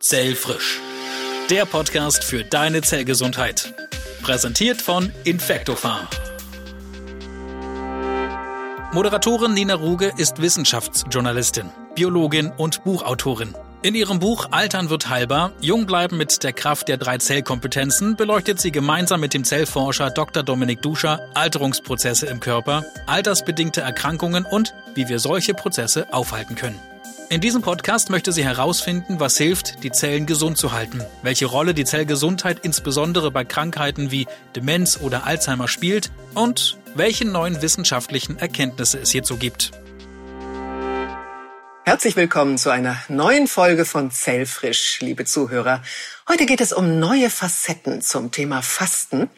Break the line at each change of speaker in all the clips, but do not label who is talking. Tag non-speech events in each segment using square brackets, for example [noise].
Zellfrisch. Der Podcast für deine Zellgesundheit. Präsentiert von Infectofarm. Moderatorin Nina Ruge ist Wissenschaftsjournalistin, Biologin und Buchautorin. In ihrem Buch Altern wird heilbar, Jung bleiben mit der Kraft der drei Zellkompetenzen beleuchtet sie gemeinsam mit dem Zellforscher Dr. Dominik Duscher Alterungsprozesse im Körper, altersbedingte Erkrankungen und wie wir solche Prozesse aufhalten können. In diesem Podcast möchte sie herausfinden, was hilft, die Zellen gesund zu halten, welche Rolle die Zellgesundheit insbesondere bei Krankheiten wie Demenz oder Alzheimer spielt und welche neuen wissenschaftlichen Erkenntnisse es hierzu gibt.
Herzlich willkommen zu einer neuen Folge von Zellfrisch, liebe Zuhörer. Heute geht es um neue Facetten zum Thema Fasten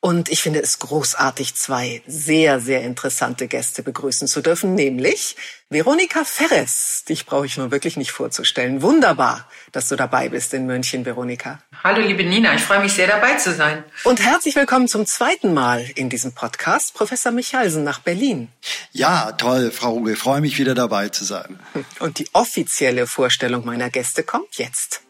und ich finde es großartig, zwei sehr, sehr interessante Gäste begrüßen zu dürfen, nämlich Veronika Ferres. Dich brauche ich nur wirklich nicht vorzustellen. Wunderbar, dass du dabei bist in München, Veronika.
Hallo, liebe Nina. Ich freue mich sehr, dabei zu sein.
Und herzlich willkommen zum zweiten Mal in diesem Podcast, Professor Michalsen nach Berlin.
Ja, toll, Frau Ruge. Ich freue mich, wieder dabei zu sein.
Und die offizielle Vorstellung meiner Gäste kommt jetzt.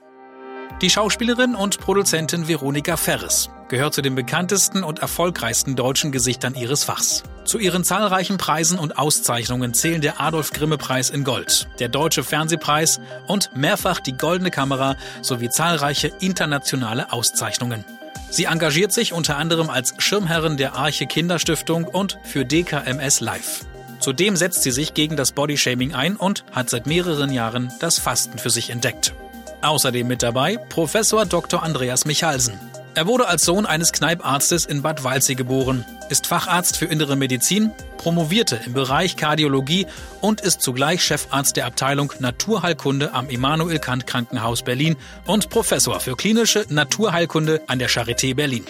Die Schauspielerin und Produzentin Veronika Ferres gehört zu den bekanntesten und erfolgreichsten deutschen Gesichtern ihres Fachs. Zu ihren zahlreichen Preisen und Auszeichnungen zählen der Adolf Grimme Preis in Gold, der Deutsche Fernsehpreis und mehrfach die Goldene Kamera sowie zahlreiche internationale Auszeichnungen. Sie engagiert sich unter anderem als Schirmherrin der Arche Kinderstiftung und für DKMS Live. Zudem setzt sie sich gegen das Bodyshaming ein und hat seit mehreren Jahren das Fasten für sich entdeckt. Außerdem mit dabei Professor Dr. Andreas Michalsen. Er wurde als Sohn eines Kneiparztes in Bad Waldsee geboren, ist Facharzt für innere Medizin, promovierte im Bereich Kardiologie und ist zugleich Chefarzt der Abteilung Naturheilkunde am Immanuel Kant Krankenhaus Berlin und Professor für klinische Naturheilkunde an der Charité Berlin.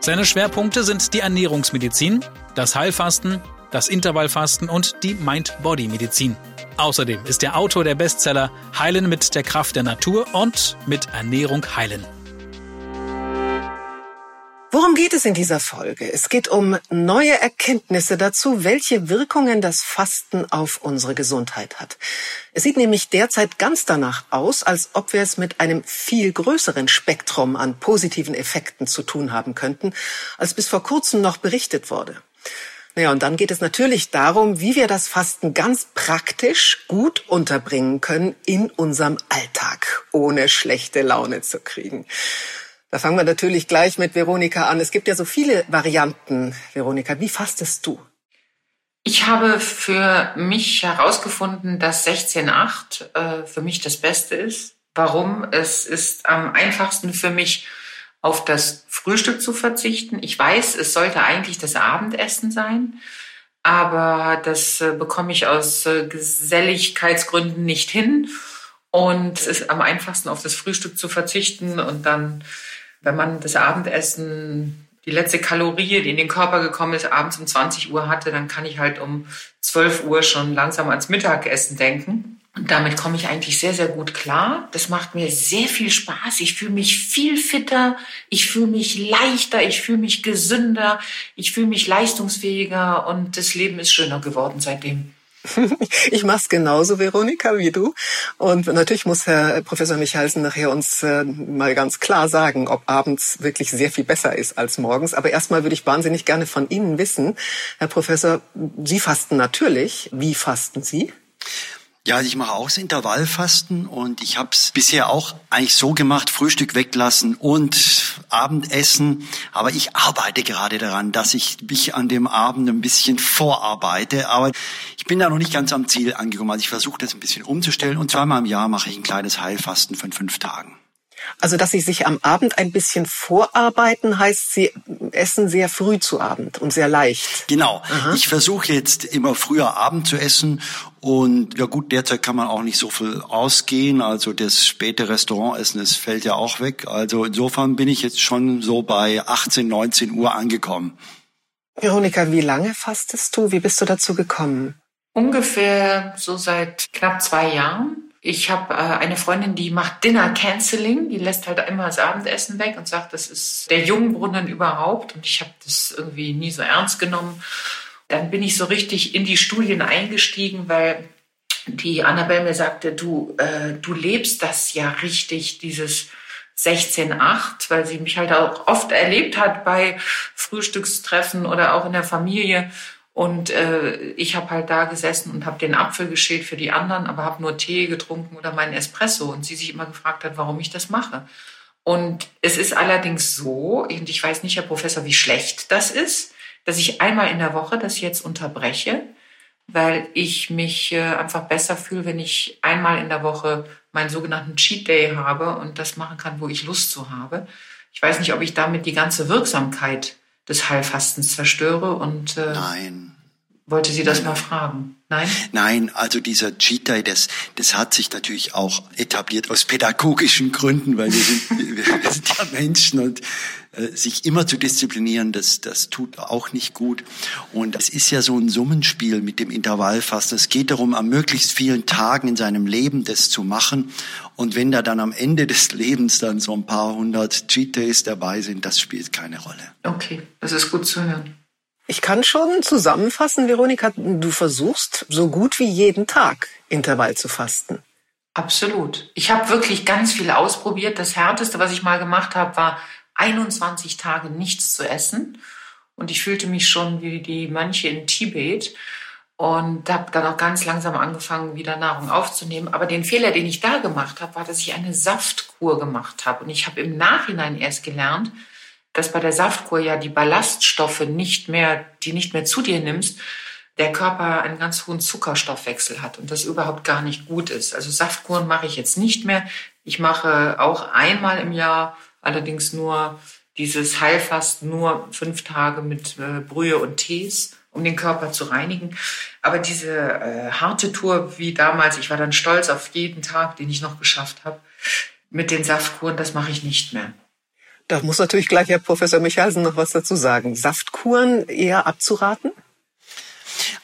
Seine Schwerpunkte sind die Ernährungsmedizin, das Heilfasten, das Intervallfasten und die Mind-Body-Medizin. Außerdem ist er Autor der Bestseller Heilen mit der Kraft der Natur und mit Ernährung heilen.
Worum geht es in dieser Folge? Es geht um neue Erkenntnisse dazu, welche Wirkungen das Fasten auf unsere Gesundheit hat. Es sieht nämlich derzeit ganz danach aus, als ob wir es mit einem viel größeren Spektrum an positiven Effekten zu tun haben könnten, als bis vor kurzem noch berichtet wurde. Naja, und dann geht es natürlich darum, wie wir das Fasten ganz praktisch gut unterbringen können in unserem Alltag, ohne schlechte Laune zu kriegen. Da fangen wir natürlich gleich mit Veronika an. Es gibt ja so viele Varianten. Veronika, wie fastest du?
Ich habe für mich herausgefunden, dass 16.8 äh, für mich das Beste ist. Warum? Es ist am einfachsten für mich, auf das Frühstück zu verzichten. Ich weiß, es sollte eigentlich das Abendessen sein, aber das äh, bekomme ich aus äh, Geselligkeitsgründen nicht hin. Und es ist am einfachsten, auf das Frühstück zu verzichten und dann, wenn man das Abendessen, die letzte Kalorie, die in den Körper gekommen ist, abends um 20 Uhr hatte, dann kann ich halt um 12 Uhr schon langsam ans Mittagessen denken. Und damit komme ich eigentlich sehr, sehr gut klar. Das macht mir sehr viel Spaß. Ich fühle mich viel fitter, ich fühle mich leichter, ich fühle mich gesünder, ich fühle mich leistungsfähiger und das Leben ist schöner geworden seitdem. [laughs]
Ich mach's genauso, Veronika, wie du. Und natürlich muss Herr Professor Michalsen nachher uns äh, mal ganz klar sagen, ob abends wirklich sehr viel besser ist als morgens. Aber erstmal würde ich wahnsinnig gerne von Ihnen wissen, Herr Professor, Sie fasten natürlich. Wie fasten Sie?
Ja, ich mache auch das Intervallfasten und ich habe es bisher auch eigentlich so gemacht, Frühstück weglassen und Abendessen. Aber ich arbeite gerade daran, dass ich mich an dem Abend ein bisschen vorarbeite. Aber ich bin da noch nicht ganz am Ziel angekommen. Also ich versuche das ein bisschen umzustellen und zweimal im Jahr mache ich ein kleines Heilfasten von fünf Tagen.
Also, dass Sie sich am Abend ein bisschen vorarbeiten, heißt, Sie essen sehr früh zu Abend und sehr leicht.
Genau. Aha. Ich versuche jetzt immer früher Abend zu essen und ja gut, derzeit kann man auch nicht so viel ausgehen. Also das späte Restaurantessen, das fällt ja auch weg. Also insofern bin ich jetzt schon so bei 18, 19 Uhr angekommen.
Veronika, wie lange fastest du? Wie bist du dazu gekommen?
Ungefähr so seit knapp zwei Jahren. Ich habe äh, eine Freundin, die macht Dinner Canceling, die lässt halt immer das Abendessen weg und sagt, das ist der Jungbrunnen überhaupt. Und ich habe das irgendwie nie so ernst genommen. Dann bin ich so richtig in die Studien eingestiegen, weil die Annabelle mir sagte, du, äh, du lebst das ja richtig, dieses 16.8, weil sie mich halt auch oft erlebt hat bei Frühstückstreffen oder auch in der Familie. Und äh, ich habe halt da gesessen und habe den Apfel geschält für die anderen, aber habe nur Tee getrunken oder meinen Espresso. Und sie sich immer gefragt hat, warum ich das mache. Und es ist allerdings so, und ich weiß nicht, Herr Professor, wie schlecht das ist, dass ich einmal in der Woche das jetzt unterbreche, weil ich mich äh, einfach besser fühle, wenn ich einmal in der Woche meinen sogenannten Cheat Day habe und das machen kann, wo ich Lust zu habe. Ich weiß nicht, ob ich damit die ganze Wirksamkeit des Heilfastens zerstöre und
äh, Nein.
Wollte Sie das mal fragen. Nein?
Nein, also dieser Cheat Day, das, das hat sich natürlich auch etabliert aus pädagogischen Gründen, weil wir sind, wir [laughs] sind ja Menschen und äh, sich immer zu disziplinieren, das, das tut auch nicht gut. Und es ist ja so ein Summenspiel mit dem Intervallfasten. Es geht darum, an möglichst vielen Tagen in seinem Leben das zu machen. Und wenn da dann am Ende des Lebens dann so ein paar hundert Cheat Days dabei sind, das spielt keine Rolle.
Okay, das ist gut zu hören.
Ich kann schon zusammenfassen, Veronika, du versuchst so gut wie jeden Tag Intervall zu fasten.
Absolut. Ich habe wirklich ganz viel ausprobiert. Das Härteste, was ich mal gemacht habe, war 21 Tage nichts zu essen. Und ich fühlte mich schon wie die Mönche in Tibet und habe dann auch ganz langsam angefangen, wieder Nahrung aufzunehmen. Aber den Fehler, den ich da gemacht habe, war, dass ich eine Saftkur gemacht habe. Und ich habe im Nachhinein erst gelernt, dass bei der Saftkur ja die Ballaststoffe nicht mehr, die nicht mehr zu dir nimmst, der Körper einen ganz hohen Zuckerstoffwechsel hat und das überhaupt gar nicht gut ist. Also Saftkuren mache ich jetzt nicht mehr. Ich mache auch einmal im Jahr allerdings nur dieses Heilfasten, nur fünf Tage mit äh, Brühe und Tees, um den Körper zu reinigen. Aber diese äh, harte Tour wie damals, ich war dann stolz auf jeden Tag, den ich noch geschafft habe, mit den Saftkuren, das mache ich nicht mehr.
Da muss natürlich gleich Herr Professor Michalsen noch was dazu sagen. Saftkuren eher abzuraten?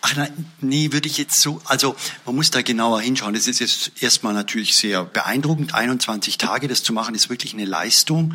Ach nein, nee, würde ich jetzt so, also man muss da genauer hinschauen. Das ist jetzt erstmal natürlich sehr beeindruckend. 21 Tage das zu machen, ist wirklich eine Leistung.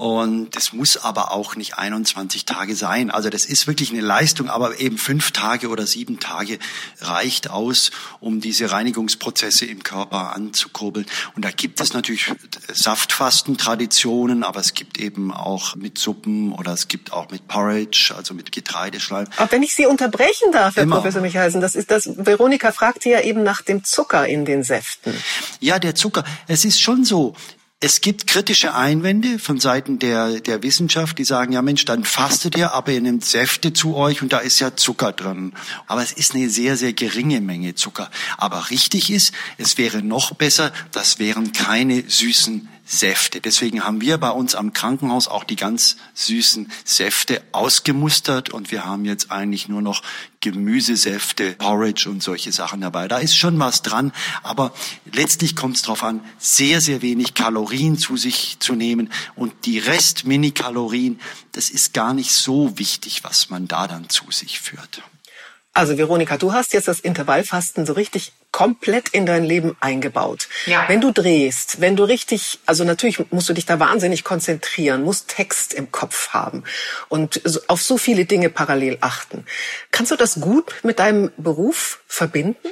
Und das muss aber auch nicht 21 Tage sein. Also das ist wirklich eine Leistung, aber eben fünf Tage oder sieben Tage reicht aus, um diese Reinigungsprozesse im Körper anzukurbeln. Und da gibt es natürlich Saftfastentraditionen, aber es gibt eben auch mit Suppen oder es gibt auch mit Porridge, also mit Getreideschleim.
Aber wenn ich Sie unterbrechen darf, Herr Immer. Professor Michalsen, das ist das, Veronika fragte ja eben nach dem Zucker in den Säften.
Ja, der Zucker. Es ist schon so, es gibt kritische Einwände von Seiten der, der Wissenschaft, die sagen, ja Mensch, dann fastet ihr, aber ihr nehmt Säfte zu euch und da ist ja Zucker drin. Aber es ist eine sehr, sehr geringe Menge Zucker. Aber richtig ist, es wäre noch besser, das wären keine süßen Säfte. Deswegen haben wir bei uns am Krankenhaus auch die ganz süßen Säfte ausgemustert und wir haben jetzt eigentlich nur noch Gemüsesäfte, Porridge und solche Sachen dabei. Da ist schon was dran, aber letztlich kommt es darauf an, sehr, sehr wenig Kalorien zu sich zu nehmen und die Rest-Minikalorien, das ist gar nicht so wichtig, was man da dann zu sich führt.
Also Veronika, du hast jetzt das Intervallfasten so richtig komplett in dein Leben eingebaut.
Ja.
Wenn du drehst, wenn du richtig, also natürlich musst du dich da wahnsinnig konzentrieren, musst Text im Kopf haben und auf so viele Dinge parallel achten. Kannst du das gut mit deinem Beruf verbinden?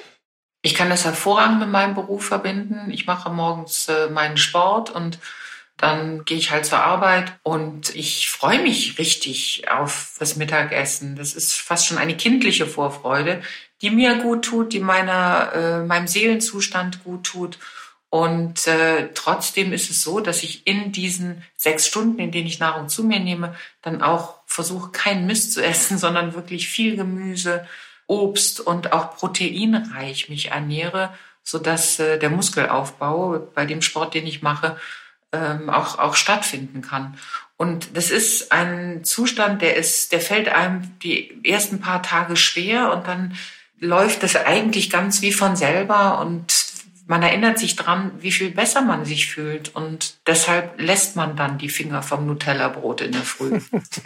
Ich kann das hervorragend mit meinem Beruf verbinden. Ich mache morgens äh, meinen Sport und dann gehe ich halt zur Arbeit und ich freue mich richtig auf das Mittagessen. Das ist fast schon eine kindliche Vorfreude, die mir gut tut, die meiner, äh, meinem Seelenzustand gut tut. Und äh, trotzdem ist es so, dass ich in diesen sechs Stunden, in denen ich Nahrung zu mir nehme, dann auch versuche, keinen Mist zu essen, [laughs] sondern wirklich viel Gemüse, Obst und auch proteinreich mich ernähre, sodass äh, der Muskelaufbau bei dem Sport, den ich mache, ähm, auch, auch stattfinden kann. Und das ist ein Zustand, der ist, der fällt einem die ersten paar Tage schwer und dann läuft das eigentlich ganz wie von selber und man erinnert sich dran, wie viel besser man sich fühlt. Und deshalb lässt man dann die Finger vom Nutella-Brot in der Früh.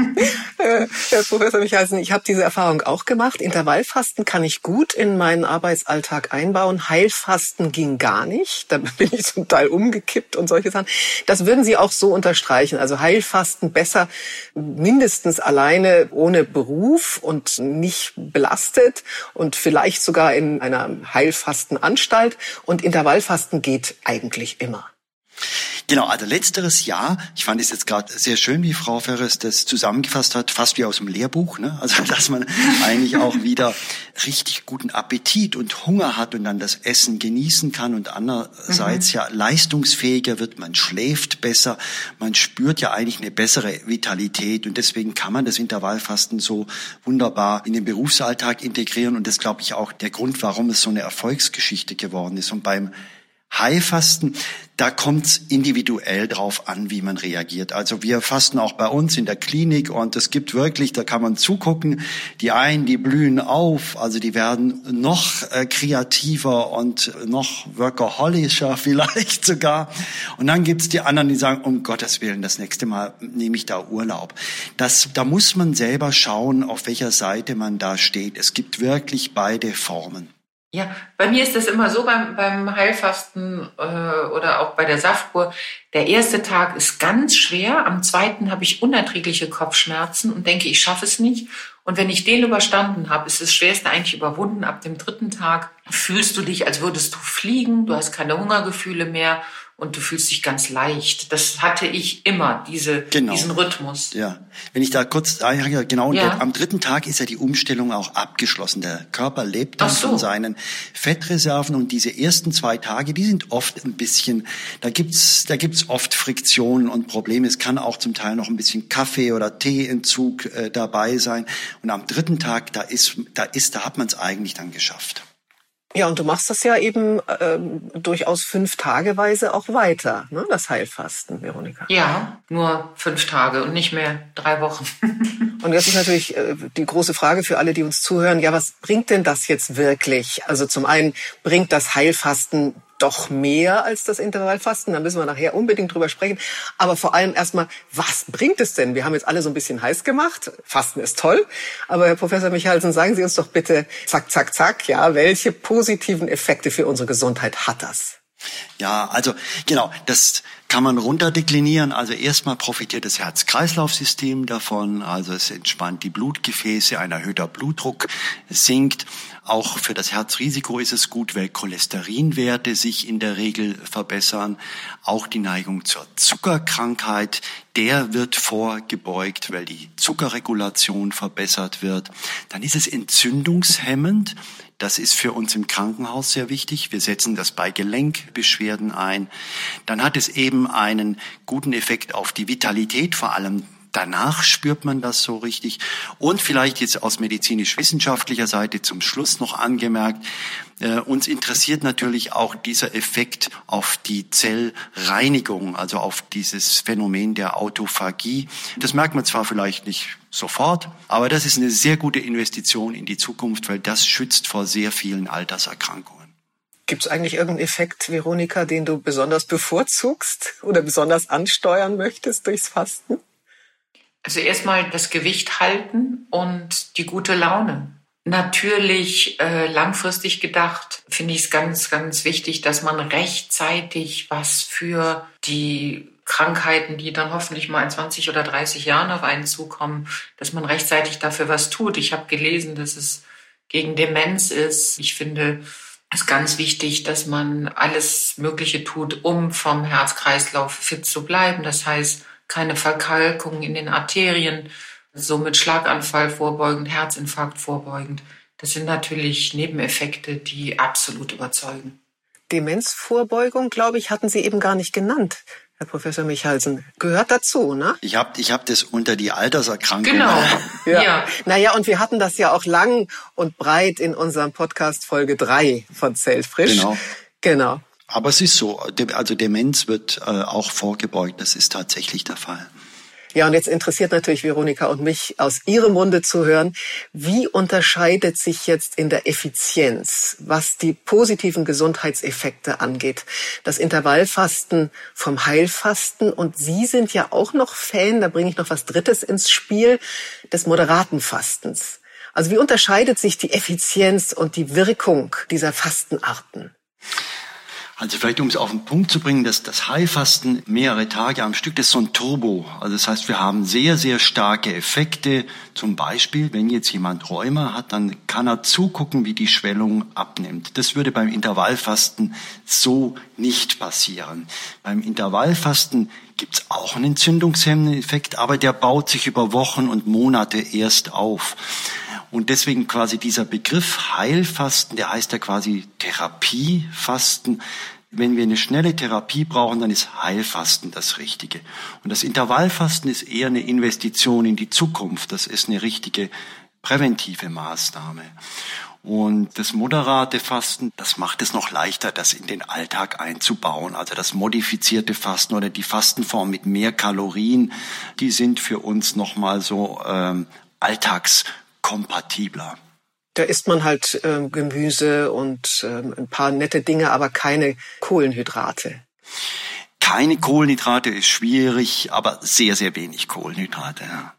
[laughs]
Herr Professor Michalsen, ich habe diese Erfahrung auch gemacht. Intervallfasten kann ich gut in meinen Arbeitsalltag einbauen. Heilfasten ging gar nicht. Da bin ich zum Teil umgekippt und solche Sachen. Das würden Sie auch so unterstreichen. Also Heilfasten besser mindestens alleine ohne Beruf und nicht belastet und vielleicht sogar in einer Heilfastenanstalt. Und Intervallfasten geht eigentlich immer.
Genau, also letzteres Jahr, ich fand es jetzt gerade sehr schön, wie Frau Ferres das zusammengefasst hat, fast wie aus dem Lehrbuch, ne? also [laughs] dass man eigentlich auch wieder richtig guten Appetit und Hunger hat und dann das Essen genießen kann und andererseits mhm. ja leistungsfähiger wird, man schläft besser, man spürt ja eigentlich eine bessere Vitalität und deswegen kann man das Intervallfasten so wunderbar in den Berufsalltag integrieren und das glaube ich auch der Grund, warum es so eine Erfolgsgeschichte geworden ist und beim Heilfasten, da kommt es individuell drauf an, wie man reagiert. Also wir fasten auch bei uns in der Klinik und es gibt wirklich, da kann man zugucken, die einen, die blühen auf, also die werden noch äh, kreativer und noch workaholischer [laughs] vielleicht sogar. Und dann gibt's die anderen, die sagen, um Gottes Willen, das nächste Mal nehme ich da Urlaub. Das, da muss man selber schauen, auf welcher Seite man da steht. Es gibt wirklich beide Formen.
Ja, bei mir ist das immer so beim, beim Heilfasten äh, oder auch bei der Saftkur. Der erste Tag ist ganz schwer. Am zweiten habe ich unerträgliche Kopfschmerzen und denke, ich schaffe es nicht. Und wenn ich den überstanden habe, ist das Schwerste eigentlich überwunden. Ab dem dritten Tag fühlst du dich, als würdest du fliegen. Du hast keine Hungergefühle mehr und du fühlst dich ganz leicht. Das hatte ich immer, diese, genau. diesen Rhythmus.
Ja, wenn ich da kurz, ah, genau, ja. am dritten Tag ist ja die Umstellung auch abgeschlossen. Der Körper lebt dann so. von seinen Fettreserven und diese ersten zwei Tage, die sind oft ein bisschen, da gibt's, da gibt's oft Friktionen und Probleme. Es kann auch zum Teil noch ein bisschen Kaffee oder Teeentzug äh, dabei sein. Und am dritten Tag, da ist, da ist, da hat man es eigentlich dann geschafft.
Ja, und du machst das ja eben ähm, durchaus fünf Tageweise auch weiter, ne? das Heilfasten, Veronika.
Ja, nur fünf Tage und nicht mehr drei Wochen. [laughs]
und jetzt ist natürlich äh, die große Frage für alle, die uns zuhören, ja, was bringt denn das jetzt wirklich? Also zum einen bringt das Heilfasten doch mehr als das Intervallfasten. Da müssen wir nachher unbedingt drüber sprechen. Aber vor allem erstmal, was bringt es denn? Wir haben jetzt alle so ein bisschen heiß gemacht. Fasten ist toll. Aber Herr Professor Michalsen, sagen Sie uns doch bitte, zack, zack, zack, ja, welche positiven Effekte für unsere Gesundheit hat das?
Ja, also genau, das kann man runterdeklinieren. Also erstmal profitiert das Herz-Kreislauf-System davon. Also es entspannt die Blutgefäße, ein erhöhter Blutdruck sinkt. Auch für das Herzrisiko ist es gut, weil Cholesterinwerte sich in der Regel verbessern. Auch die Neigung zur Zuckerkrankheit, der wird vorgebeugt, weil die Zuckerregulation verbessert wird. Dann ist es entzündungshemmend. Das ist für uns im Krankenhaus sehr wichtig. Wir setzen das bei Gelenkbeschwerden ein. Dann hat es eben einen guten Effekt auf die Vitalität, vor allem danach spürt man das so richtig. Und vielleicht jetzt aus medizinisch-wissenschaftlicher Seite zum Schluss noch angemerkt, äh, uns interessiert natürlich auch dieser Effekt auf die Zellreinigung, also auf dieses Phänomen der Autophagie. Das merkt man zwar vielleicht nicht sofort, aber das ist eine sehr gute Investition in die Zukunft, weil das schützt vor sehr vielen Alterserkrankungen.
Gibt es eigentlich irgendeinen Effekt, Veronika, den du besonders bevorzugst oder besonders ansteuern möchtest durchs Fasten?
Also erstmal das Gewicht halten und die gute Laune. Natürlich äh, langfristig gedacht finde ich es ganz, ganz wichtig, dass man rechtzeitig was für die Krankheiten, die dann hoffentlich mal in 20 oder 30 Jahren auf einen zukommen, dass man rechtzeitig dafür was tut. Ich habe gelesen, dass es gegen Demenz ist. Ich finde es ganz wichtig, dass man alles Mögliche tut, um vom Herzkreislauf fit zu bleiben. Das heißt, keine Verkalkung in den Arterien, somit Schlaganfall vorbeugend, Herzinfarkt vorbeugend. Das sind natürlich Nebeneffekte, die absolut überzeugen.
Demenzvorbeugung, glaube ich, hatten Sie eben gar nicht genannt. Herr Professor Michalsen, gehört dazu, ne?
Ich habe ich hab das unter die Alterserkrankung.
Genau. [laughs]
ja. ja. Naja, und wir hatten das ja auch lang und breit in unserem Podcast Folge 3 von Zeltfrisch.
Genau.
Genau.
Aber es ist so, also Demenz wird äh, auch vorgebeugt, das ist tatsächlich der Fall.
Ja, und jetzt interessiert natürlich Veronika und mich aus ihrem Munde zu hören, wie unterscheidet sich jetzt in der Effizienz, was die positiven Gesundheitseffekte angeht, das Intervallfasten vom Heilfasten und Sie sind ja auch noch Fan, da bringe ich noch was Drittes ins Spiel, des moderaten Fastens. Also wie unterscheidet sich die Effizienz und die Wirkung dieser Fastenarten?
Also vielleicht, um es auf den Punkt zu bringen, dass das Heilfasten mehrere Tage am Stück, das ist so ein Turbo. Also das heißt, wir haben sehr, sehr starke Effekte. Zum Beispiel, wenn jetzt jemand Rheuma hat, dann kann er zugucken, wie die Schwellung abnimmt. Das würde beim Intervallfasten so nicht passieren. Beim Intervallfasten gibt es auch einen entzündungshemmenden Effekt, aber der baut sich über Wochen und Monate erst auf. Und deswegen quasi dieser Begriff Heilfasten, der heißt ja quasi Therapiefasten. Wenn wir eine schnelle Therapie brauchen, dann ist Heilfasten das Richtige. Und das Intervallfasten ist eher eine Investition in die Zukunft. Das ist eine richtige präventive Maßnahme. Und das moderate Fasten, das macht es noch leichter, das in den Alltag einzubauen. Also das modifizierte Fasten oder die Fastenform mit mehr Kalorien, die sind für uns nochmal so ähm, alltags kompatibler.
Da isst man halt äh, Gemüse und äh, ein paar nette Dinge, aber keine Kohlenhydrate.
Keine Kohlenhydrate ist schwierig, aber sehr, sehr wenig Kohlenhydrate. Ja.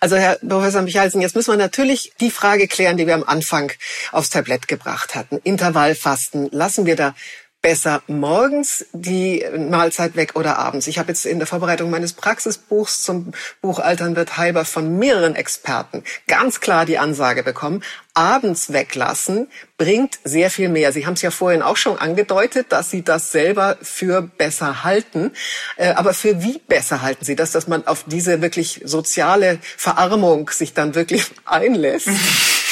Also Herr Professor Michalsen, jetzt müssen wir natürlich die Frage klären, die wir am Anfang aufs Tablett gebracht hatten. Intervallfasten, lassen wir da besser morgens die Mahlzeit weg oder abends. Ich habe jetzt in der Vorbereitung meines Praxisbuchs zum Buch Altern wird heilbar von mehreren Experten ganz klar die Ansage bekommen, abends weglassen bringt sehr viel mehr. Sie haben es ja vorhin auch schon angedeutet, dass Sie das selber für besser halten. Äh, aber für wie besser halten Sie das, dass man auf diese wirklich soziale Verarmung sich dann wirklich [laughs] einlässt? [laughs]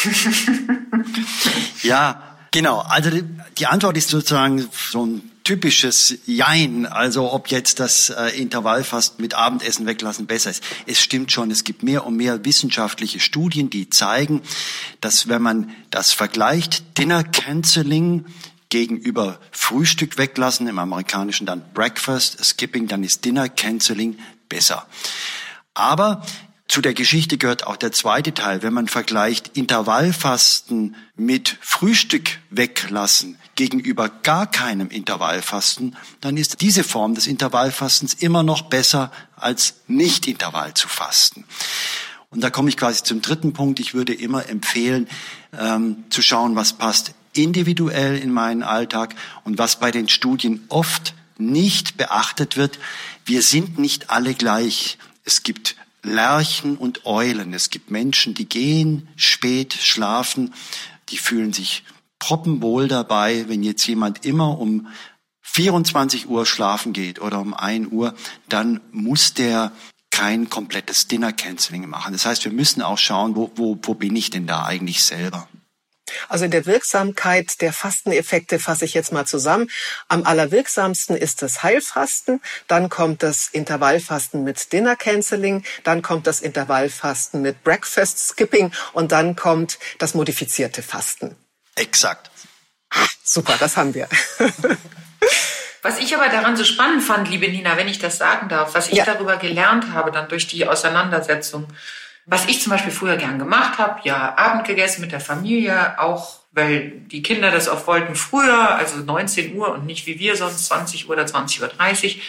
[laughs]
ja, Genau, also die, Antwort ist sozusagen so ein typisches Jein, also ob jetzt das äh, Intervallfasten mit Abendessen weglassen besser ist. Es stimmt schon, es gibt mehr und mehr wissenschaftliche Studien, die zeigen, dass wenn man das vergleicht, Dinner Canceling gegenüber Frühstück weglassen, im amerikanischen dann Breakfast Skipping, dann ist Dinner Canceling besser. Aber zu der Geschichte gehört auch der zweite Teil. Wenn man vergleicht Intervallfasten mit Frühstück weglassen gegenüber gar keinem Intervallfasten, dann ist diese Form des Intervallfastens immer noch besser als nicht Intervall zu fasten. Und da komme ich quasi zum dritten Punkt. Ich würde immer empfehlen, ähm, zu schauen, was passt individuell in meinen Alltag und was bei den Studien oft nicht beachtet wird. Wir sind nicht alle gleich. Es gibt Lerchen und Eulen. Es gibt Menschen, die gehen spät schlafen, die fühlen sich proppenwohl dabei, wenn jetzt jemand immer um 24 Uhr schlafen geht oder um 1 Uhr, dann muss der kein komplettes Dinner-Canceling machen. Das heißt, wir müssen auch schauen, wo, wo, wo bin ich denn da eigentlich selber?
Also in der Wirksamkeit der Fasteneffekte fasse ich jetzt mal zusammen. Am allerwirksamsten ist das Heilfasten, dann kommt das Intervallfasten mit Dinner Canceling, dann kommt das Intervallfasten mit Breakfast Skipping und dann kommt das modifizierte Fasten.
Exakt.
Super, das haben wir. [laughs]
Was ich aber daran so spannend fand, liebe Nina, wenn ich das sagen darf, was ich ja. darüber gelernt habe, dann durch die Auseinandersetzung, was ich zum Beispiel früher gern gemacht habe, ja, Abend gegessen mit der Familie, auch weil die Kinder das auch wollten früher, also 19 Uhr und nicht wie wir sonst 20 Uhr oder 20.30 Uhr.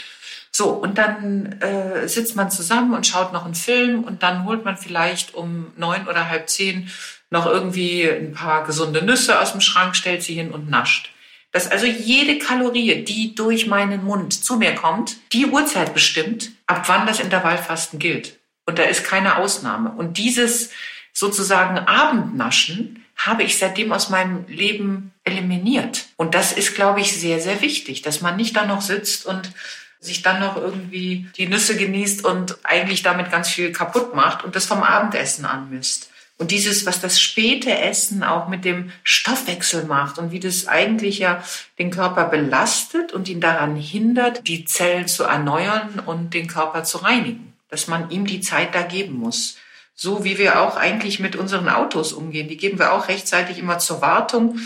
So, und dann äh, sitzt man zusammen und schaut noch einen Film und dann holt man vielleicht um neun oder halb zehn noch irgendwie ein paar gesunde Nüsse aus dem Schrank, stellt sie hin und nascht. Dass also jede Kalorie, die durch meinen Mund zu mir kommt, die Uhrzeit bestimmt, ab wann das Intervallfasten gilt. Und da ist keine Ausnahme. Und dieses sozusagen Abendnaschen habe ich seitdem aus meinem Leben eliminiert. Und das ist, glaube ich, sehr, sehr wichtig, dass man nicht da noch sitzt und sich dann noch irgendwie die Nüsse genießt und eigentlich damit ganz viel kaputt macht und das vom Abendessen anmisst. Und dieses, was das späte Essen auch mit dem Stoffwechsel macht und wie das eigentlich ja den Körper belastet und ihn daran hindert, die Zellen zu erneuern und den Körper zu reinigen dass man ihm die Zeit da geben muss. So wie wir auch eigentlich mit unseren Autos umgehen. Die geben wir auch rechtzeitig immer zur Wartung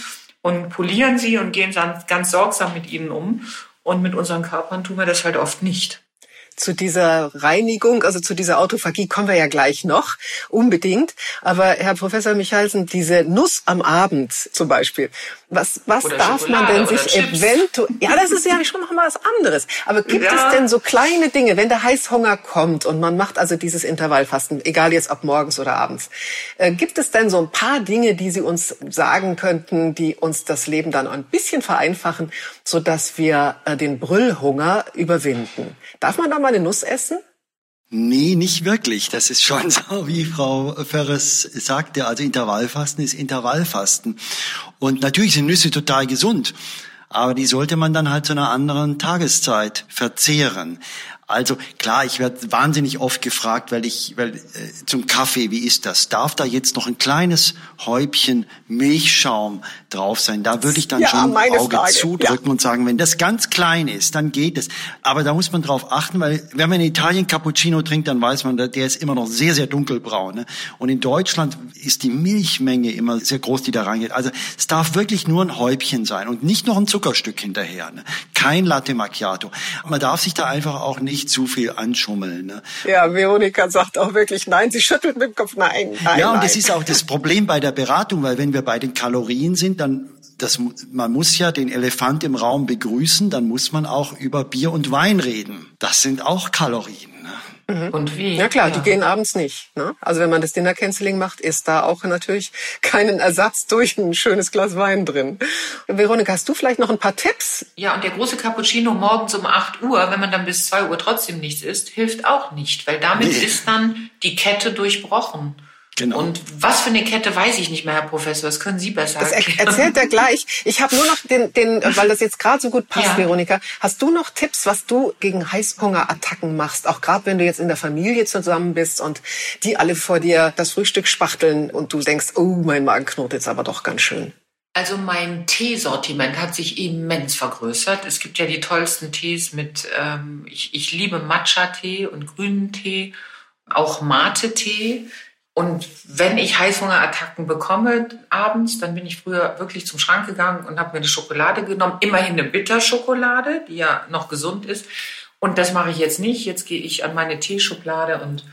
und polieren sie und gehen dann ganz sorgsam mit ihnen um. Und mit unseren Körpern tun wir das halt oft nicht.
Zu dieser Reinigung, also zu dieser Autophagie kommen wir ja gleich noch, unbedingt. Aber Herr Professor Michalsen, diese Nuss am Abend zum Beispiel, was, was darf man denn sich eventuell, ja, das ist ja schon noch mal was anderes. Aber gibt ja. es denn so kleine Dinge, wenn der Heißhunger kommt und man macht also dieses Intervallfasten, egal jetzt ob morgens oder abends, äh, gibt es denn so ein paar Dinge, die Sie uns sagen könnten, die uns das Leben dann ein bisschen vereinfachen, so dass wir äh, den Brüllhunger überwinden? Darf man da mal eine Nuss essen?
Nee, nicht wirklich. Das ist schon [laughs] so, wie Frau Ferres sagte. Also Intervallfasten ist Intervallfasten. Und natürlich sind Nüsse total gesund. Aber die sollte man dann halt zu einer anderen Tageszeit verzehren. Also klar, ich werde wahnsinnig oft gefragt, weil ich, weil äh, zum Kaffee, wie ist das? Darf da jetzt noch ein kleines Häubchen Milchschaum drauf sein? Da würde ich dann ja, schon ein Auge Frage. zudrücken ja. und sagen, wenn das ganz klein ist, dann geht es. Aber da muss man drauf achten, weil wenn man in Italien Cappuccino trinkt, dann weiß man, der ist immer noch sehr, sehr dunkelbraun. Ne? Und in Deutschland ist die Milchmenge immer sehr groß, die da reingeht. Also es darf wirklich nur ein Häubchen sein und nicht noch ein Zuckerstück hinterher. Ne? Kein Latte Macchiato. Man darf sich da einfach auch nicht nicht zu viel anschummeln. Ne?
Ja, Veronika sagt auch wirklich nein. Sie schüttelt mit dem Kopf nein. nein
ja, und
nein.
das ist auch das Problem bei der Beratung, weil wenn wir bei den Kalorien sind, dann das, man muss ja den Elefant im Raum begrüßen, dann muss man auch über Bier und Wein reden. Das sind auch Kalorien. Ne?
Mhm. Und wie? Ja klar, ja. die gehen abends nicht. Ne? Also wenn man das Dinner Canceling macht, ist da auch natürlich keinen Ersatz durch ein schönes Glas Wein drin. Veronika, hast du vielleicht noch ein paar Tipps?
Ja, und der große Cappuccino morgens um 8 Uhr, wenn man dann bis 2 Uhr trotzdem nichts isst, hilft auch nicht, weil damit nee. ist dann die Kette durchbrochen. Genau. Und was für eine Kette weiß ich nicht mehr, Herr Professor. Das können Sie besser
das erklären. erzählt er gleich. Ich habe nur noch den, den, [laughs] weil das jetzt gerade so gut passt, ja. Veronika. Hast du noch Tipps, was du gegen Heißhungerattacken machst? Auch gerade wenn du jetzt in der Familie zusammen bist und die alle vor dir das Frühstück spachteln und du denkst, oh, mein Magen knurrt jetzt aber doch ganz schön.
Also mein Teesortiment hat sich immens vergrößert. Es gibt ja die tollsten Tees mit, ähm, ich, ich liebe Matcha-Tee und grünen Tee, auch Mate-Tee. Und wenn ich Heißhungerattacken bekomme abends, dann bin ich früher wirklich zum Schrank gegangen und habe mir eine Schokolade genommen. Immerhin eine Bitterschokolade, die ja noch gesund ist. Und das mache ich jetzt nicht. Jetzt gehe ich an meine Teeschublade und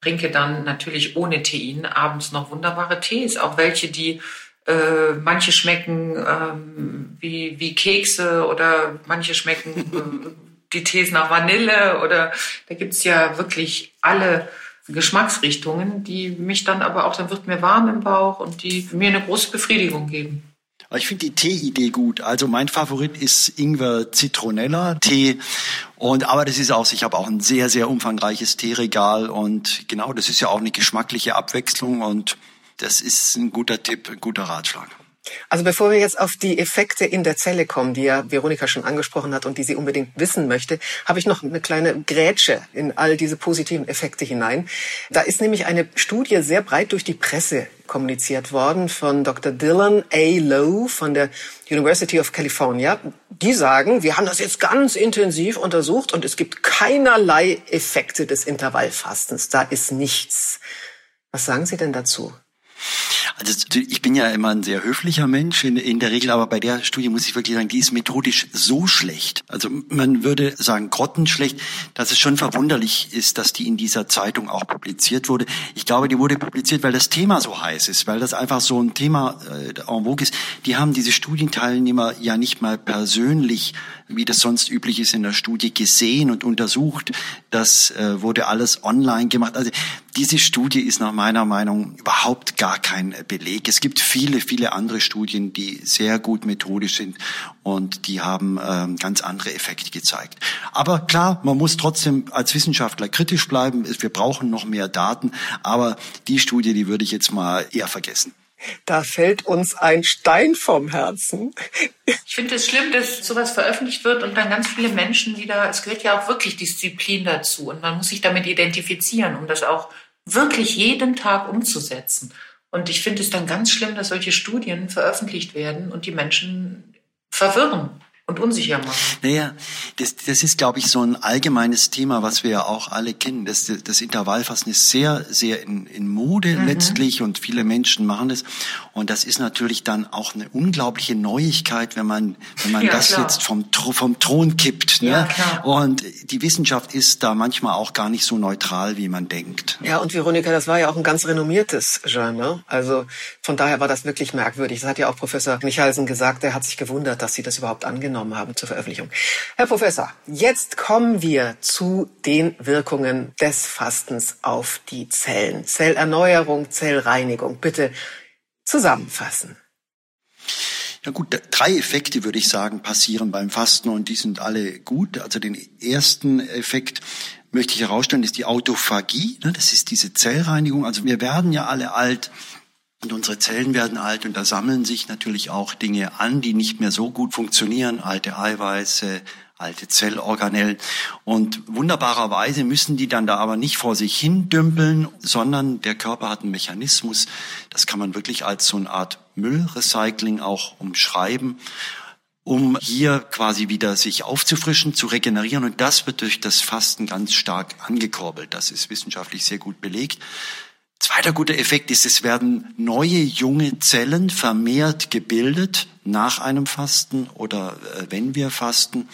trinke dann natürlich ohne Tein abends noch wunderbare Tees. Auch welche, die äh, manche schmecken ähm, wie, wie Kekse oder manche schmecken äh, die Tees nach Vanille oder da gibt's ja wirklich alle Geschmacksrichtungen, die mich dann aber auch, dann wird mir warm im Bauch und die mir eine große Befriedigung geben.
Ich finde die Tee-Idee gut. Also mein Favorit ist Ingwer Zitronella Tee. Und aber das ist auch, ich habe auch ein sehr sehr umfangreiches Teeregal und genau, das ist ja auch eine geschmackliche Abwechslung und das ist ein guter Tipp, ein guter Ratschlag.
Also bevor wir jetzt auf die Effekte in der Zelle kommen, die ja Veronika schon angesprochen hat und die sie unbedingt wissen möchte, habe ich noch eine kleine Grätsche in all diese positiven Effekte hinein. Da ist nämlich eine Studie sehr breit durch die Presse kommuniziert worden von Dr. Dylan A. Lowe von der University of California. Die sagen, wir haben das jetzt ganz intensiv untersucht und es gibt keinerlei Effekte des Intervallfastens. Da ist nichts. Was sagen Sie denn dazu?
Also ich bin ja immer ein sehr höflicher Mensch in, in, der Regel, aber bei der Studie muss ich wirklich sagen, die ist methodisch so schlecht. Also man würde sagen grottenschlecht, dass es schon verwunderlich ist, dass die in dieser Zeitung auch publiziert wurde. Ich glaube, die wurde publiziert, weil das Thema so heiß ist, weil das einfach so ein Thema äh, en vogue ist. Die haben diese Studienteilnehmer ja nicht mal persönlich wie das sonst üblich ist in der Studie, gesehen und untersucht. Das äh, wurde alles online gemacht. Also diese Studie ist nach meiner Meinung überhaupt gar kein Beleg. Es gibt viele, viele andere Studien, die sehr gut methodisch sind und die haben ähm, ganz andere Effekte gezeigt. Aber klar, man muss trotzdem als Wissenschaftler kritisch bleiben. Wir brauchen noch mehr Daten, aber die Studie, die würde ich jetzt mal eher vergessen.
Da fällt uns ein Stein vom Herzen.
Ich finde es schlimm, dass sowas veröffentlicht wird und dann ganz viele Menschen wieder, es gehört ja auch wirklich Disziplin dazu und man muss sich damit identifizieren, um das auch wirklich jeden Tag umzusetzen. Und ich finde es dann ganz schlimm, dass solche Studien veröffentlicht werden und die Menschen verwirren und unsicher machen.
Naja, das, das ist, glaube ich, so ein allgemeines Thema, was wir ja auch alle kennen. Das, das Intervallfasten ist sehr, sehr in, in Mode mhm. letztlich und viele Menschen machen das. Und das ist natürlich dann auch eine unglaubliche Neuigkeit, wenn man, wenn man ja, das klar. jetzt vom, vom Thron kippt. Ne? Ja, klar. Und die Wissenschaft ist da manchmal auch gar nicht so neutral, wie man denkt.
Ja, und Veronika, das war ja auch ein ganz renommiertes Genre. Also von daher war das wirklich merkwürdig. Das hat ja auch Professor Michalsen gesagt. Er hat sich gewundert, dass Sie das überhaupt angenommen vorgenommen haben zur Veröffentlichung. Herr Professor, jetzt kommen wir zu den Wirkungen des Fastens auf die Zellen. Zellerneuerung, Zellreinigung. Bitte zusammenfassen.
Ja gut, drei Effekte würde ich sagen passieren beim Fasten und die sind alle gut. Also den ersten Effekt möchte ich herausstellen, ist die Autophagie. Ne? Das ist diese Zellreinigung. Also wir werden ja alle alt. Und unsere Zellen werden alt und da sammeln sich natürlich auch Dinge an, die nicht mehr so gut funktionieren, alte Eiweiße, alte Zellorganellen. Und wunderbarerweise müssen die dann da aber nicht vor sich hin dümpeln, sondern der Körper hat einen Mechanismus, das kann man wirklich als so eine Art Müllrecycling auch umschreiben um hier quasi wieder sich aufzufrischen, zu regenerieren. Und das wird durch das Fasten ganz stark angekurbelt. Das ist wissenschaftlich sehr gut belegt. Zweiter guter Effekt ist, es werden neue junge Zellen vermehrt gebildet nach einem Fasten oder äh, wenn wir fasten.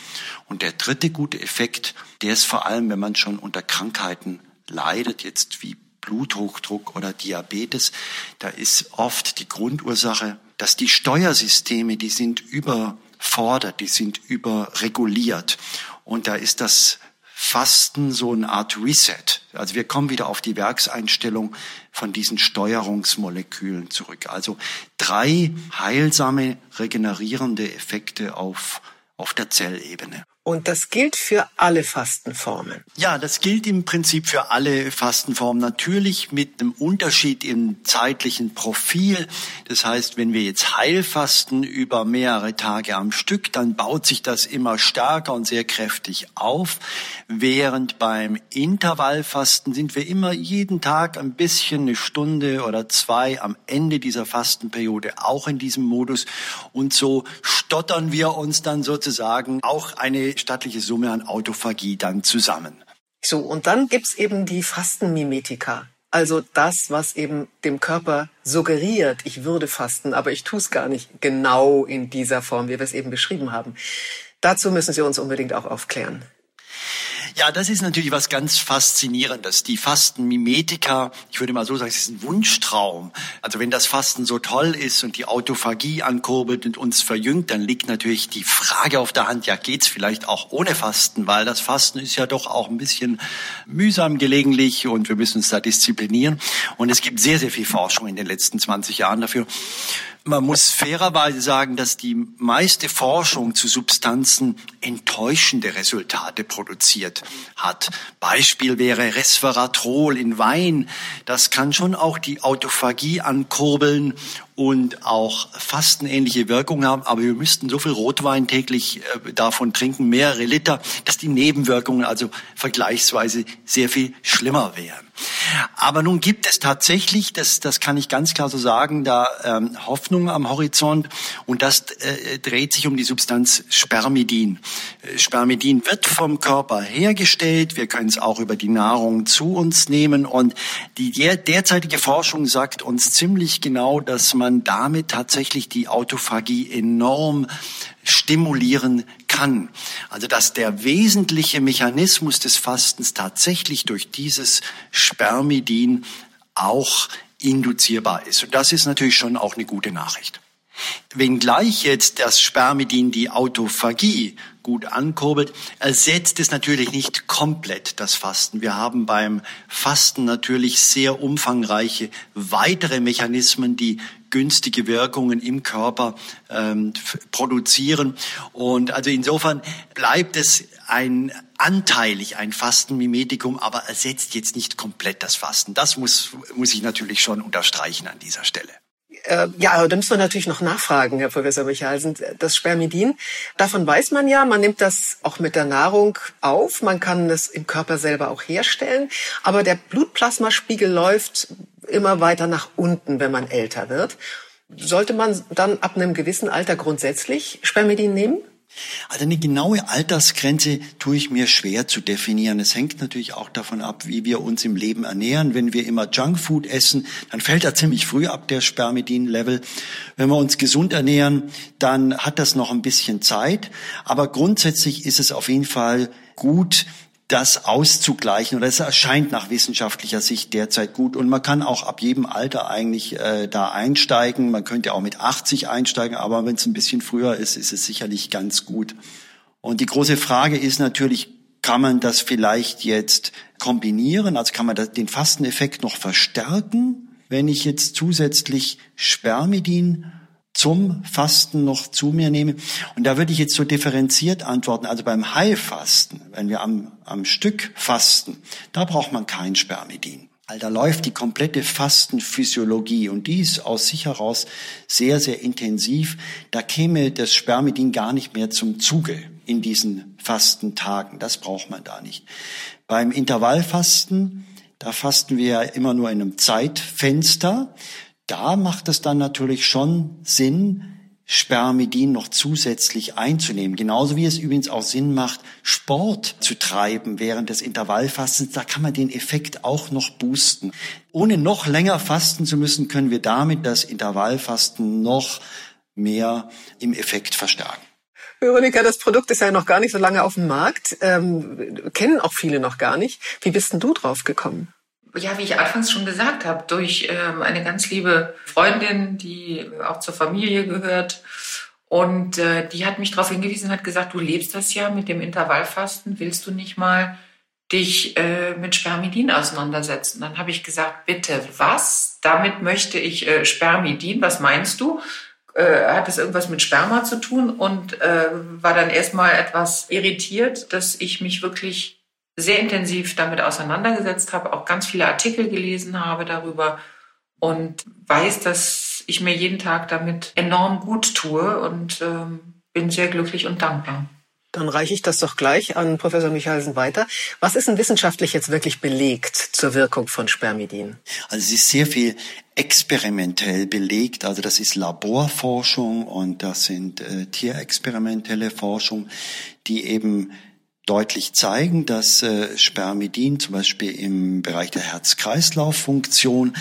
Und der dritte gute Effekt, der ist vor allem, wenn man schon unter Krankheiten leidet, jetzt wie Bluthochdruck oder Diabetes, da ist oft die Grundursache, dass die Steuersysteme, die sind überfordert, die sind überreguliert. Und da ist das Fasten so eine Art Reset. Also wir kommen wieder auf die Werkseinstellung von diesen Steuerungsmolekülen zurück. Also drei heilsame, regenerierende Effekte auf, auf der Zellebene.
Und das gilt für alle Fastenformen.
Ja, das gilt im Prinzip für alle Fastenformen. Natürlich mit einem Unterschied im zeitlichen Profil. Das heißt, wenn wir jetzt Heilfasten über mehrere Tage am Stück, dann baut sich das immer stärker und sehr kräftig auf. Während beim Intervallfasten sind wir immer jeden Tag ein bisschen eine Stunde oder zwei am Ende dieser Fastenperiode auch in diesem Modus. Und so stottern wir uns dann sozusagen auch eine stattliche Summe an Autophagie dann zusammen.
So, und dann gibt's eben die Fastenmimetika. Also das, was eben dem Körper suggeriert, ich würde fasten, aber ich tue es gar nicht genau in dieser Form, wie wir es eben beschrieben haben. Dazu müssen Sie uns unbedingt auch aufklären.
Ja, das ist natürlich was ganz Faszinierendes. Die Fastenmimetika, ich würde mal so sagen, es ist ein Wunschtraum. Also wenn das Fasten so toll ist und die Autophagie ankurbelt und uns verjüngt, dann liegt natürlich die Frage auf der Hand, ja, geht's vielleicht auch ohne Fasten? Weil das Fasten ist ja doch auch ein bisschen mühsam gelegentlich und wir müssen uns da disziplinieren. Und es gibt sehr, sehr viel Forschung in den letzten 20 Jahren dafür. Man muss fairerweise sagen, dass die meiste Forschung zu Substanzen enttäuschende Resultate produziert hat. Beispiel wäre Resveratrol in Wein. Das kann schon auch die Autophagie ankurbeln und auch fastenähnliche Wirkung haben, aber wir müssten so viel Rotwein täglich äh, davon trinken, mehrere Liter, dass die Nebenwirkungen also vergleichsweise sehr viel schlimmer wären. Aber nun gibt es tatsächlich, das, das kann ich ganz klar so sagen, da ähm, Hoffnung am Horizont und das äh, dreht sich um die Substanz Spermidin. Äh, Spermidin wird vom Körper hergestellt, wir können es auch über die Nahrung zu uns nehmen und die der, derzeitige Forschung sagt uns ziemlich genau, dass man damit tatsächlich die Autophagie enorm stimulieren kann. Also dass der wesentliche Mechanismus des Fastens tatsächlich durch dieses Spermidin auch induzierbar ist. Und das ist natürlich schon auch eine gute Nachricht. Wenngleich jetzt das Spermidin die Autophagie gut ankurbelt, ersetzt es natürlich nicht komplett das Fasten. Wir haben beim Fasten natürlich sehr umfangreiche weitere Mechanismen, die günstige Wirkungen im Körper ähm, produzieren. Und also insofern bleibt es ein anteilig ein Fastenmimetikum, aber ersetzt jetzt nicht komplett das Fasten. Das muss, muss ich natürlich schon unterstreichen an dieser Stelle.
Äh, ja, da müssen wir natürlich noch nachfragen, Herr Professor Michalsen. Das Spermidin, davon weiß man ja, man nimmt das auch mit der Nahrung auf, man kann es im Körper selber auch herstellen, aber der Blutplasmaspiegel läuft immer weiter nach unten, wenn man älter wird. Sollte man dann ab einem gewissen Alter grundsätzlich Spermidin nehmen?
Also eine genaue Altersgrenze tue ich mir schwer zu definieren. Es hängt natürlich auch davon ab, wie wir uns im Leben ernähren. Wenn wir immer Junkfood essen, dann fällt er ziemlich früh ab, der Spermidin-Level. Wenn wir uns gesund ernähren, dann hat das noch ein bisschen Zeit. Aber grundsätzlich ist es auf jeden Fall gut, das auszugleichen oder es erscheint nach wissenschaftlicher Sicht derzeit gut und man kann auch ab jedem Alter eigentlich äh, da einsteigen. Man könnte auch mit 80 einsteigen, aber wenn es ein bisschen früher ist, ist es sicherlich ganz gut. Und die große Frage ist natürlich, kann man das vielleicht jetzt kombinieren? Also kann man den Fasteneffekt noch verstärken, wenn ich jetzt zusätzlich Spermidin zum Fasten noch zu mir nehme. Und da würde ich jetzt so differenziert antworten. Also beim Heilfasten, wenn wir am, am Stück fasten, da braucht man kein Spermidin. Weil da läuft die komplette Fastenphysiologie und die ist aus sich heraus sehr, sehr intensiv. Da käme das Spermidin gar nicht mehr zum Zuge in diesen Fastentagen. Das braucht man da nicht. Beim Intervallfasten, da fasten wir immer nur in einem Zeitfenster da macht es dann natürlich schon Sinn, Spermidin noch zusätzlich einzunehmen. Genauso wie es übrigens auch Sinn macht, Sport zu treiben während des Intervallfastens. Da kann man den Effekt auch noch boosten. Ohne noch länger fasten zu müssen, können wir damit das Intervallfasten noch mehr im Effekt verstärken.
Veronika, das Produkt ist ja noch gar nicht so lange auf dem Markt, ähm, kennen auch viele noch gar nicht. Wie bist denn du drauf gekommen?
Ja, wie ich anfangs schon gesagt habe, durch ähm, eine ganz liebe Freundin, die auch zur Familie gehört. Und äh, die hat mich darauf hingewiesen hat gesagt, du lebst das ja mit dem Intervallfasten, willst du nicht mal dich äh, mit Spermidin auseinandersetzen? Dann habe ich gesagt, bitte, was? Damit möchte ich äh, Spermidin, was meinst du? Äh, hat das irgendwas mit Sperma zu tun? Und äh, war dann erstmal etwas irritiert, dass ich mich wirklich sehr intensiv damit auseinandergesetzt habe, auch ganz viele Artikel gelesen habe darüber und weiß, dass ich mir jeden Tag damit enorm gut tue und ähm, bin sehr glücklich und dankbar.
Dann reiche ich das doch gleich an Professor Michalsen weiter. Was ist denn wissenschaftlich jetzt wirklich belegt zur Wirkung von Spermidin?
Also es ist sehr viel experimentell belegt. Also das ist Laborforschung und das sind äh, tierexperimentelle Forschung, die eben deutlich zeigen, dass äh, Spermidin zum Beispiel im Bereich der Herz-Kreislauf-Funktion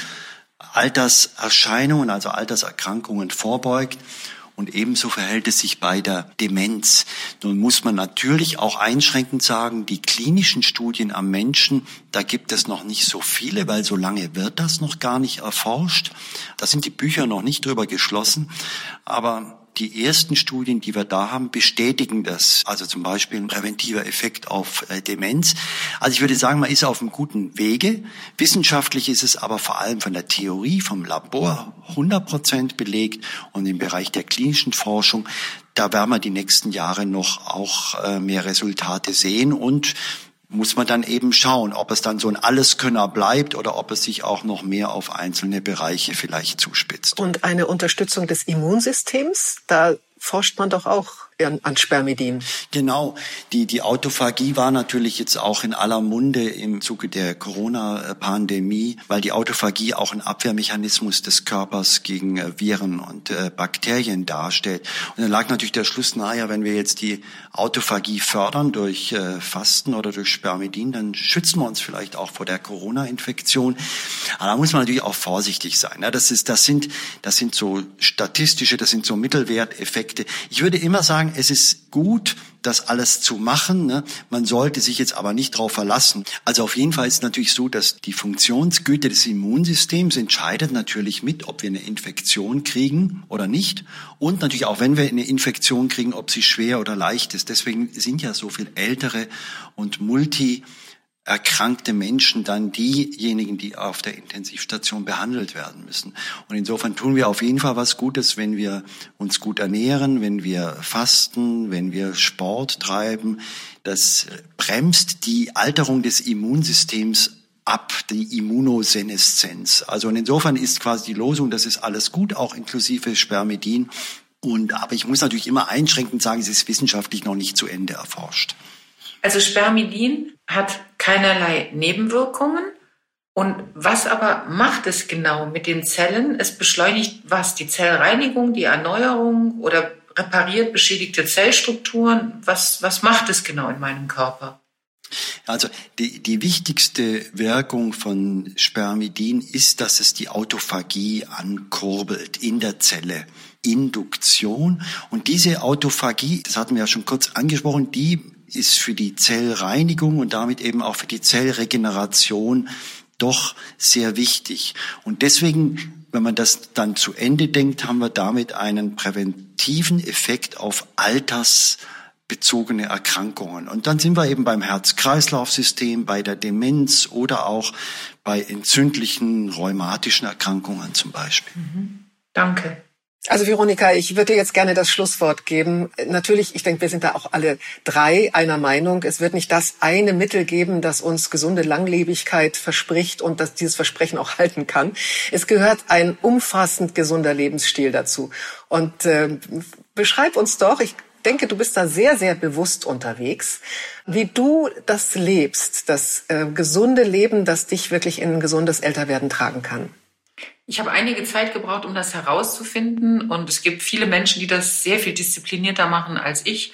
Alterserscheinungen, also Alterserkrankungen vorbeugt. Und ebenso verhält es sich bei der Demenz. Nun muss man natürlich auch einschränkend sagen, die klinischen Studien am Menschen, da gibt es noch nicht so viele, weil so lange wird das noch gar nicht erforscht. Da sind die Bücher noch nicht drüber geschlossen. Aber die ersten Studien, die wir da haben, bestätigen das. Also zum Beispiel ein präventiver Effekt auf äh, Demenz. Also ich würde sagen, man ist auf einem guten Wege. Wissenschaftlich ist es aber vor allem von der Theorie, vom Labor 100 Prozent belegt und im Bereich der klinischen Forschung, da werden wir die nächsten Jahre noch auch äh, mehr Resultate sehen und muss man dann eben schauen, ob es dann so ein Alleskönner bleibt oder ob es sich auch noch mehr auf einzelne Bereiche vielleicht zuspitzt.
Und eine Unterstützung des Immunsystems, da forscht man doch auch an Spermidin.
Genau. Die, die Autophagie war natürlich jetzt auch in aller Munde im Zuge der Corona-Pandemie, weil die Autophagie auch ein Abwehrmechanismus des Körpers gegen äh, Viren und äh, Bakterien darstellt. Und dann lag natürlich der Schluss nahe, wenn wir jetzt die Autophagie fördern durch äh, Fasten oder durch Spermidin, dann schützen wir uns vielleicht auch vor der Corona-Infektion. Aber da muss man natürlich auch vorsichtig sein. Das ist, das sind, das sind so statistische, das sind so Mittelwerteffekte. Ich würde immer sagen, sagen, es ist gut, das alles zu machen. Ne? Man sollte sich jetzt aber nicht darauf verlassen. Also auf jeden Fall ist natürlich so, dass die Funktionsgüte des Immunsystems entscheidet natürlich mit, ob wir eine Infektion kriegen oder nicht. Und natürlich auch, wenn wir eine Infektion kriegen, ob sie schwer oder leicht ist. Deswegen sind ja so viel ältere und multi erkrankte Menschen dann diejenigen, die auf der Intensivstation behandelt werden müssen. Und insofern tun wir auf jeden Fall was Gutes, wenn wir uns gut ernähren, wenn wir fasten, wenn wir Sport treiben. Das bremst die Alterung des Immunsystems ab, die Immunoseneszenz. Also und insofern ist quasi die Losung, das ist alles gut, auch inklusive Spermidin. Und, aber ich muss natürlich immer einschränkend sagen, es ist wissenschaftlich noch nicht zu Ende erforscht.
Also Spermidin hat keinerlei Nebenwirkungen. Und was aber macht es genau mit den Zellen? Es beschleunigt was? Die Zellreinigung, die Erneuerung oder repariert beschädigte Zellstrukturen. Was, was macht es genau in meinem Körper?
Also die, die wichtigste Wirkung von Spermidin ist, dass es die Autophagie ankurbelt in der Zelle. Induktion. Und diese Autophagie, das hatten wir ja schon kurz angesprochen, die ist für die Zellreinigung und damit eben auch für die Zellregeneration doch sehr wichtig. Und deswegen, wenn man das dann zu Ende denkt, haben wir damit einen präventiven Effekt auf altersbezogene Erkrankungen. Und dann sind wir eben beim Herz-Kreislauf-System, bei der Demenz oder auch bei entzündlichen rheumatischen Erkrankungen zum Beispiel.
Mhm. Danke.
Also Veronika, ich würde jetzt gerne das Schlusswort geben. Natürlich, ich denke, wir sind da auch alle drei einer Meinung. Es wird nicht das eine Mittel geben, das uns gesunde Langlebigkeit verspricht und das dieses Versprechen auch halten kann. Es gehört ein umfassend gesunder Lebensstil dazu. Und äh, beschreib uns doch, ich denke, du bist da sehr, sehr bewusst unterwegs, wie du das lebst, das äh, gesunde Leben, das dich wirklich in ein gesundes Älterwerden tragen kann.
Ich habe einige Zeit gebraucht, um das herauszufinden. Und es gibt viele Menschen, die das sehr viel disziplinierter machen als ich.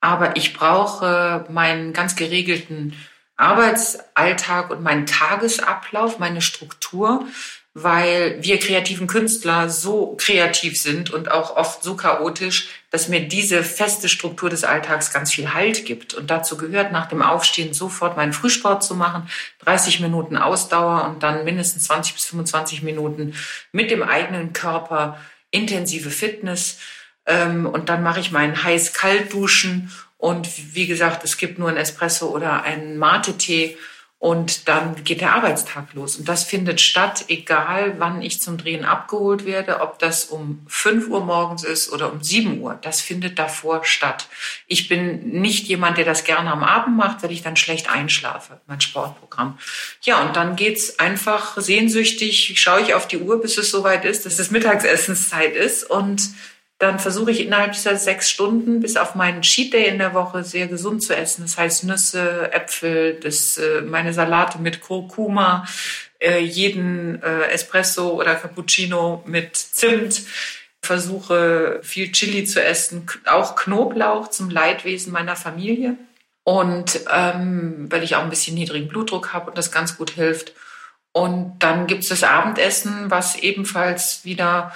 Aber ich brauche meinen ganz geregelten Arbeitsalltag und meinen Tagesablauf, meine Struktur weil wir kreativen Künstler so kreativ sind und auch oft so chaotisch, dass mir diese feste Struktur des Alltags ganz viel Halt gibt. Und dazu gehört, nach dem Aufstehen sofort meinen Frühsport zu machen, 30 Minuten Ausdauer und dann mindestens 20 bis 25 Minuten mit dem eigenen Körper intensive Fitness. Ähm, und dann mache ich meinen heiß-kalt-Duschen. Und wie gesagt, es gibt nur ein Espresso oder einen Mate-Tee und dann geht der Arbeitstag los. Und das findet statt, egal wann ich zum Drehen abgeholt werde, ob das um 5 Uhr morgens ist oder um 7 Uhr. Das findet davor statt. Ich bin nicht jemand, der das gerne am Abend macht, weil ich dann schlecht einschlafe, mein Sportprogramm. Ja, und dann geht's einfach sehnsüchtig, schaue ich auf die Uhr, bis es soweit ist, dass es Mittagsessenszeit ist und dann versuche ich innerhalb dieser sechs Stunden bis auf meinen Cheat Day in der Woche sehr gesund zu essen. Das heißt Nüsse, Äpfel, das, äh, meine Salate mit Kurkuma, äh, jeden äh, Espresso oder Cappuccino mit Zimt. Versuche viel Chili zu essen, auch Knoblauch zum Leidwesen meiner Familie. Und ähm, weil ich auch ein bisschen niedrigen Blutdruck habe und das ganz gut hilft. Und dann gibt's das Abendessen, was ebenfalls wieder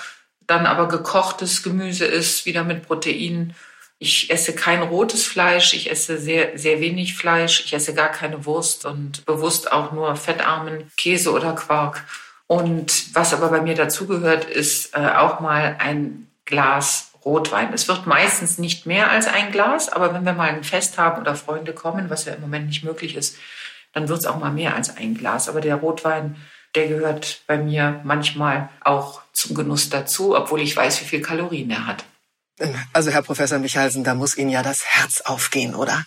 dann aber gekochtes Gemüse ist, wieder mit Proteinen. Ich esse kein rotes Fleisch, ich esse sehr, sehr wenig Fleisch, ich esse gar keine Wurst und bewusst auch nur fettarmen Käse oder Quark. Und was aber bei mir dazugehört, ist äh, auch mal ein Glas Rotwein. Es wird meistens nicht mehr als ein Glas, aber wenn wir mal ein Fest haben oder Freunde kommen, was ja im Moment nicht möglich ist, dann wird es auch mal mehr als ein Glas. Aber der Rotwein der gehört bei mir manchmal auch zum Genuss dazu, obwohl ich weiß, wie viel Kalorien er hat.
Also Herr Professor Michalsen, da muss Ihnen ja das Herz aufgehen, oder?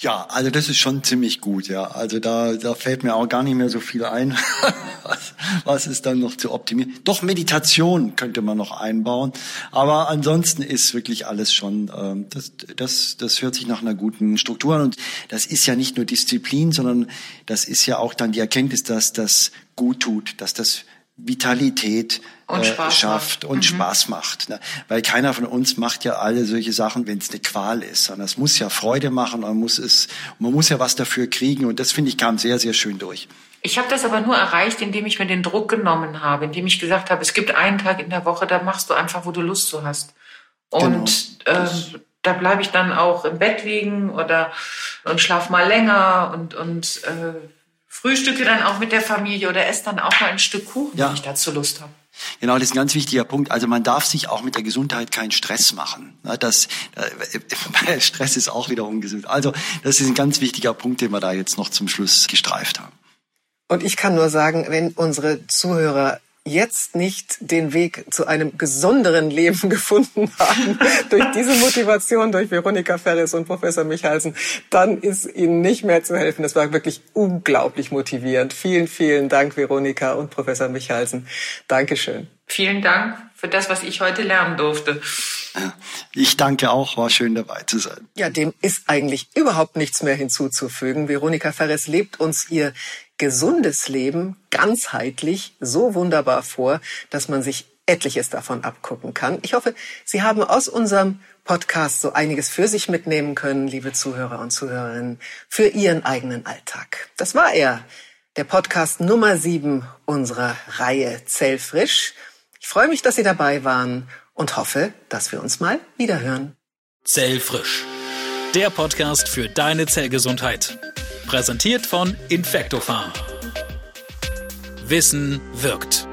Ja, also das ist schon ziemlich gut, ja. Also da, da fällt mir auch gar nicht mehr so viel ein, [laughs] was, was ist dann noch zu optimieren. Doch Meditation könnte man noch einbauen, aber ansonsten ist wirklich alles schon, ähm, das, das, das hört sich nach einer guten Struktur an und das ist ja nicht nur Disziplin, sondern das ist ja auch dann die Erkenntnis, dass das gut tut, dass das Vitalität
und
äh, schafft und mhm. Spaß macht. Ne? Weil keiner von uns macht ja alle solche Sachen, wenn es eine Qual ist, sondern es muss ja Freude machen, man muss es, man muss ja was dafür kriegen und das finde ich kam sehr, sehr schön durch.
Ich habe das aber nur erreicht, indem ich mir den Druck genommen habe, indem ich gesagt habe, es gibt einen Tag in der Woche, da machst du einfach, wo du Lust zu hast. Und genau. äh, da bleibe ich dann auch im Bett liegen oder und schlaf mal länger und und äh, frühstücke dann auch mit der Familie oder esse dann auch mal ein Stück Kuchen, ja. wenn ich dazu Lust habe.
Genau, das ist ein ganz wichtiger Punkt. Also man darf sich auch mit der Gesundheit keinen Stress machen. Das, äh, [laughs] Stress ist auch wieder ungesund. Also das ist ein ganz wichtiger Punkt, den wir da jetzt noch zum Schluss gestreift haben.
Und ich kann nur sagen, wenn unsere Zuhörer jetzt nicht den Weg zu einem gesonderen Leben [laughs] gefunden haben, durch diese Motivation, durch Veronika Ferris und Professor Michalsen, dann ist ihnen nicht mehr zu helfen. Das war wirklich unglaublich motivierend. Vielen, vielen Dank, Veronika und Professor Michalsen. Dankeschön.
Vielen Dank für das, was ich heute lernen durfte.
Ich danke auch, war schön dabei zu sein.
Ja, dem ist eigentlich überhaupt nichts mehr hinzuzufügen. Veronika Ferres lebt uns ihr gesundes Leben ganzheitlich so wunderbar vor, dass man sich etliches davon abgucken kann. Ich hoffe, Sie haben aus unserem Podcast so einiges für sich mitnehmen können, liebe Zuhörer und Zuhörerinnen, für Ihren eigenen Alltag. Das war er, der Podcast Nummer sieben unserer Reihe Zellfrisch. Ich freue mich, dass Sie dabei waren und hoffe, dass wir uns mal wiederhören.
Zellfrisch. Der Podcast für deine Zellgesundheit. Präsentiert von Infectofarm. Wissen wirkt.